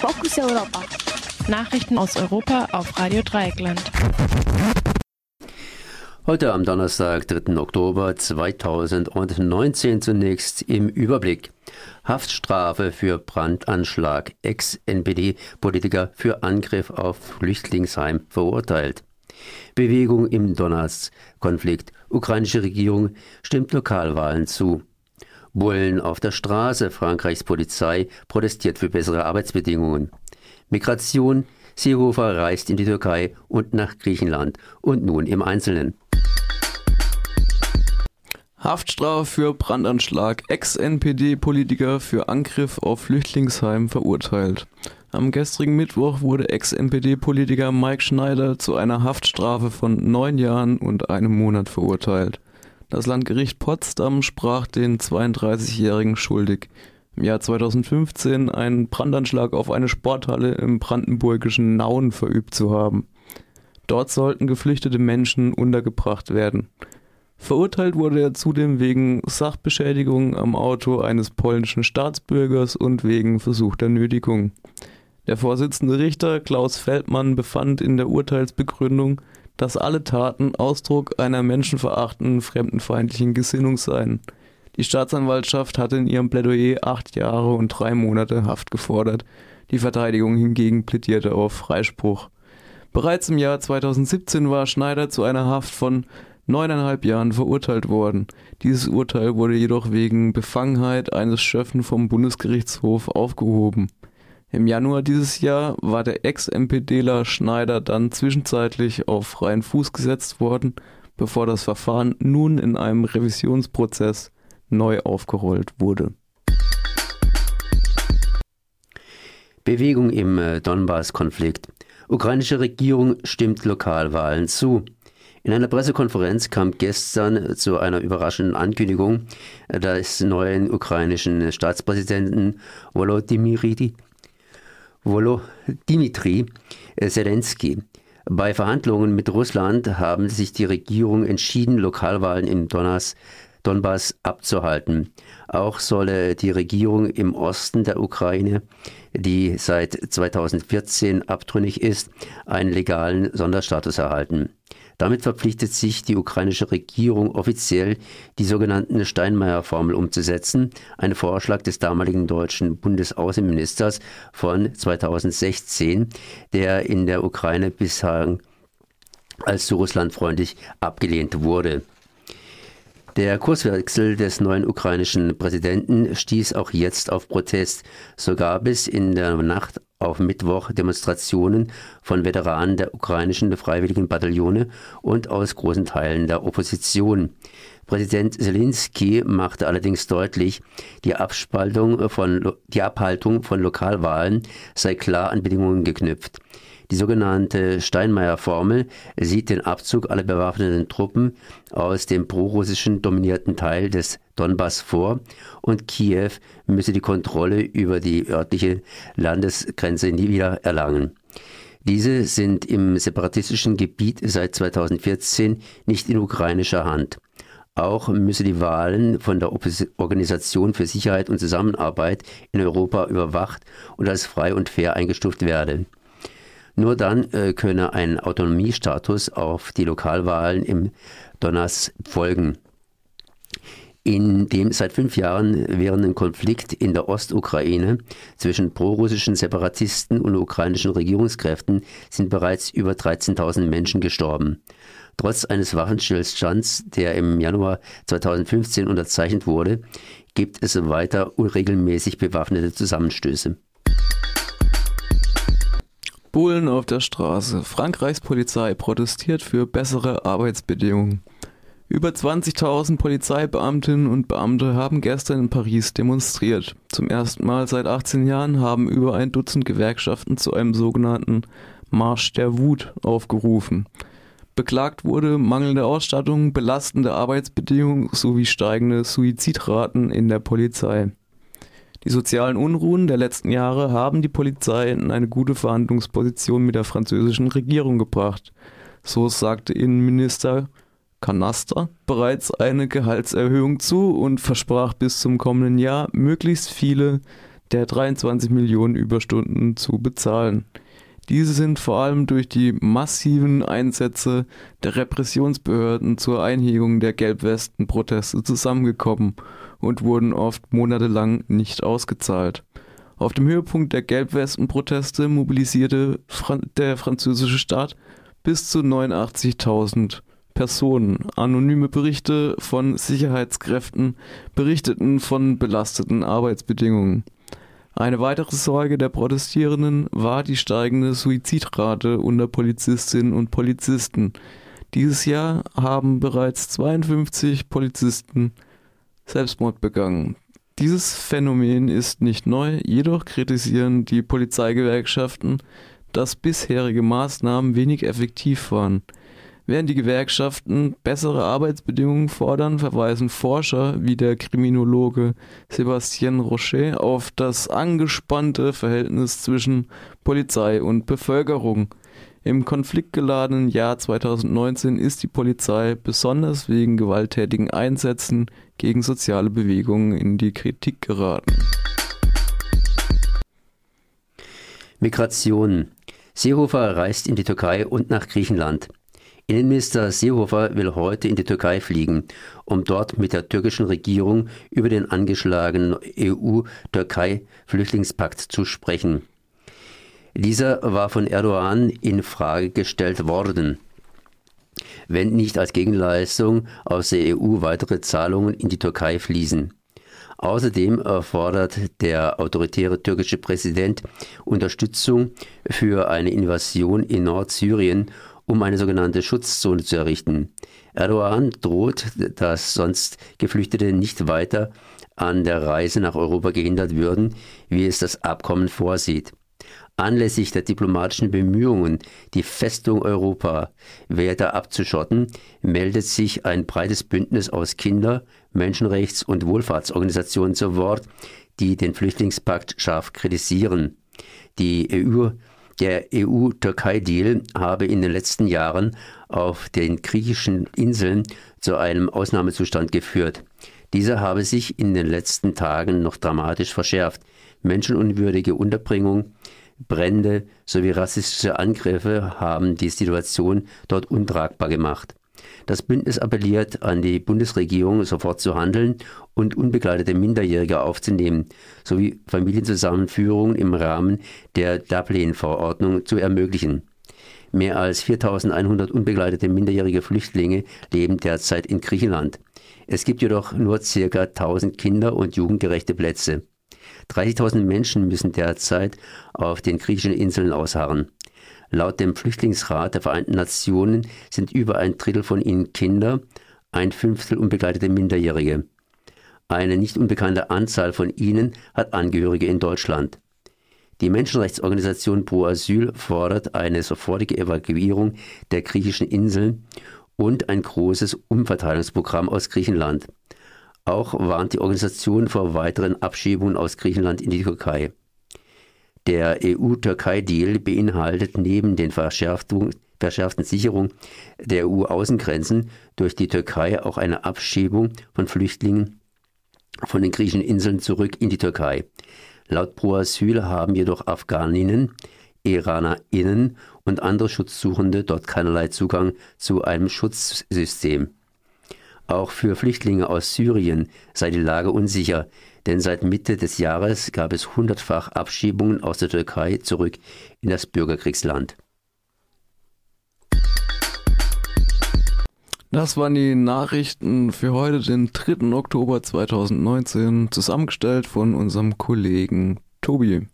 Fokus Europa. Nachrichten aus Europa auf Radio Dreieckland. Heute am Donnerstag, 3. Oktober 2019 zunächst im Überblick. Haftstrafe für Brandanschlag. Ex-NPD-Politiker für Angriff auf Flüchtlingsheim verurteilt. Bewegung im Donbass-Konflikt. Ukrainische Regierung stimmt Lokalwahlen zu. Bullen auf der Straße. Frankreichs Polizei protestiert für bessere Arbeitsbedingungen. Migration. Seehofer reist in die Türkei und nach Griechenland. Und nun im Einzelnen. Haftstrafe für Brandanschlag. Ex-NPD-Politiker für Angriff auf Flüchtlingsheim verurteilt. Am gestrigen Mittwoch wurde Ex-NPD-Politiker Mike Schneider zu einer Haftstrafe von neun Jahren und einem Monat verurteilt. Das Landgericht Potsdam sprach den 32-Jährigen schuldig, im Jahr 2015 einen Brandanschlag auf eine Sporthalle im brandenburgischen Nauen verübt zu haben. Dort sollten geflüchtete Menschen untergebracht werden. Verurteilt wurde er zudem wegen Sachbeschädigung am Auto eines polnischen Staatsbürgers und wegen versuchter Nötigung. Der Vorsitzende Richter Klaus Feldmann befand in der Urteilsbegründung, dass alle Taten Ausdruck einer menschenverachtenden, fremdenfeindlichen Gesinnung seien. Die Staatsanwaltschaft hatte in ihrem Plädoyer acht Jahre und drei Monate Haft gefordert. Die Verteidigung hingegen plädierte auf Freispruch. Bereits im Jahr 2017 war Schneider zu einer Haft von neuneinhalb Jahren verurteilt worden. Dieses Urteil wurde jedoch wegen Befangenheit eines Schöffen vom Bundesgerichtshof aufgehoben. Im Januar dieses Jahr war der Ex-MPDler Schneider dann zwischenzeitlich auf freien Fuß gesetzt worden, bevor das Verfahren nun in einem Revisionsprozess neu aufgerollt wurde. Bewegung im äh, Donbass-Konflikt. Ukrainische Regierung stimmt Lokalwahlen zu. In einer Pressekonferenz kam gestern zu einer überraschenden Ankündigung des neuen ukrainischen Staatspräsidenten Volodymyr Volodymyr Zelensky. Bei Verhandlungen mit Russland haben sich die Regierung entschieden, Lokalwahlen im Donbass, Donbass abzuhalten. Auch solle die Regierung im Osten der Ukraine, die seit 2014 abtrünnig ist, einen legalen Sonderstatus erhalten. Damit verpflichtet sich die ukrainische Regierung offiziell, die sogenannten Steinmeier-Formel umzusetzen, ein Vorschlag des damaligen deutschen Bundesaußenministers von 2016, der in der Ukraine bisher als zu Russland freundlich abgelehnt wurde. Der Kurswechsel des neuen ukrainischen Präsidenten stieß auch jetzt auf Protest. So gab es in der Nacht auf Mittwoch Demonstrationen von Veteranen der ukrainischen freiwilligen Bataillone und aus großen Teilen der Opposition. Präsident Zelensky machte allerdings deutlich, die Abspaltung von, die Abhaltung von Lokalwahlen sei klar an Bedingungen geknüpft. Die sogenannte Steinmeier-Formel sieht den Abzug aller bewaffneten Truppen aus dem prorussischen dominierten Teil des Donbass vor und Kiew müsse die Kontrolle über die örtliche Landesgrenze nie wieder erlangen. Diese sind im separatistischen Gebiet seit 2014 nicht in ukrainischer Hand. Auch müsse die Wahlen von der Organisation für Sicherheit und Zusammenarbeit in Europa überwacht und als frei und fair eingestuft werden. Nur dann äh, könne ein Autonomiestatus auf die Lokalwahlen im Donbass folgen. In dem seit fünf Jahren währenden Konflikt in der Ostukraine zwischen prorussischen Separatisten und ukrainischen Regierungskräften sind bereits über 13.000 Menschen gestorben. Trotz eines Waffenstillstands, der im Januar 2015 unterzeichnet wurde, gibt es weiter unregelmäßig bewaffnete Zusammenstöße. Bullen auf der Straße. Frankreichs Polizei protestiert für bessere Arbeitsbedingungen. Über 20.000 Polizeibeamtinnen und Beamte haben gestern in Paris demonstriert. Zum ersten Mal seit 18 Jahren haben über ein Dutzend Gewerkschaften zu einem sogenannten Marsch der Wut aufgerufen. Beklagt wurde mangelnde Ausstattung, belastende Arbeitsbedingungen sowie steigende Suizidraten in der Polizei. Die sozialen Unruhen der letzten Jahre haben die Polizei in eine gute Verhandlungsposition mit der französischen Regierung gebracht. So sagte Innenminister Canaster bereits eine Gehaltserhöhung zu und versprach bis zum kommenden Jahr möglichst viele der 23 Millionen Überstunden zu bezahlen. Diese sind vor allem durch die massiven Einsätze der Repressionsbehörden zur Einhegung der Gelbwesten-Proteste zusammengekommen und wurden oft monatelang nicht ausgezahlt. Auf dem Höhepunkt der Gelbwesten-Proteste mobilisierte der französische Staat bis zu 89.000 Personen. Anonyme Berichte von Sicherheitskräften berichteten von belasteten Arbeitsbedingungen. Eine weitere Sorge der Protestierenden war die steigende Suizidrate unter Polizistinnen und Polizisten. Dieses Jahr haben bereits 52 Polizisten Selbstmord begangen. Dieses Phänomen ist nicht neu, jedoch kritisieren die Polizeigewerkschaften, dass bisherige Maßnahmen wenig effektiv waren. Während die Gewerkschaften bessere Arbeitsbedingungen fordern, verweisen Forscher wie der Kriminologe Sébastien Rocher auf das angespannte Verhältnis zwischen Polizei und Bevölkerung. Im konfliktgeladenen Jahr 2019 ist die Polizei besonders wegen gewalttätigen Einsätzen gegen soziale Bewegungen in die Kritik geraten. Migration. Seehofer reist in die Türkei und nach Griechenland. Innenminister Seehofer will heute in die Türkei fliegen, um dort mit der türkischen Regierung über den angeschlagenen EU-Türkei-Flüchtlingspakt zu sprechen. Dieser war von Erdogan in Frage gestellt worden, wenn nicht als Gegenleistung aus der EU weitere Zahlungen in die Türkei fließen. Außerdem fordert der autoritäre türkische Präsident Unterstützung für eine Invasion in Nordsyrien um eine sogenannte Schutzzone zu errichten. Erdogan droht, dass sonst Geflüchtete nicht weiter an der Reise nach Europa gehindert würden, wie es das Abkommen vorsieht. Anlässlich der diplomatischen Bemühungen, die Festung Europa weiter abzuschotten, meldet sich ein breites Bündnis aus Kinder-, Menschenrechts- und Wohlfahrtsorganisationen zu Wort, die den Flüchtlingspakt scharf kritisieren. Die EU der EU-Türkei-Deal habe in den letzten Jahren auf den griechischen Inseln zu einem Ausnahmezustand geführt. Dieser habe sich in den letzten Tagen noch dramatisch verschärft. Menschenunwürdige Unterbringung, Brände sowie rassistische Angriffe haben die Situation dort untragbar gemacht. Das Bündnis appelliert an die Bundesregierung, sofort zu handeln und unbegleitete Minderjährige aufzunehmen, sowie Familienzusammenführungen im Rahmen der Dublin-Verordnung zu ermöglichen. Mehr als 4100 unbegleitete minderjährige Flüchtlinge leben derzeit in Griechenland. Es gibt jedoch nur ca. 1000 kinder- und jugendgerechte Plätze. 30.000 Menschen müssen derzeit auf den griechischen Inseln ausharren. Laut dem Flüchtlingsrat der Vereinten Nationen sind über ein Drittel von ihnen Kinder, ein Fünftel unbegleitete Minderjährige. Eine nicht unbekannte Anzahl von ihnen hat Angehörige in Deutschland. Die Menschenrechtsorganisation Pro Asyl fordert eine sofortige Evakuierung der griechischen Inseln und ein großes Umverteilungsprogramm aus Griechenland. Auch warnt die Organisation vor weiteren Abschiebungen aus Griechenland in die Türkei. Der EU-Türkei-Deal beinhaltet neben den verschärften Sicherung der EU-Außengrenzen durch die Türkei auch eine Abschiebung von Flüchtlingen von den griechischen Inseln zurück in die Türkei. Laut Pro Asyl haben jedoch Afghaninnen, IranerInnen und andere Schutzsuchende dort keinerlei Zugang zu einem Schutzsystem. Auch für Flüchtlinge aus Syrien sei die Lage unsicher, denn seit Mitte des Jahres gab es hundertfach Abschiebungen aus der Türkei zurück in das Bürgerkriegsland. Das waren die Nachrichten für heute, den 3. Oktober 2019, zusammengestellt von unserem Kollegen Tobi.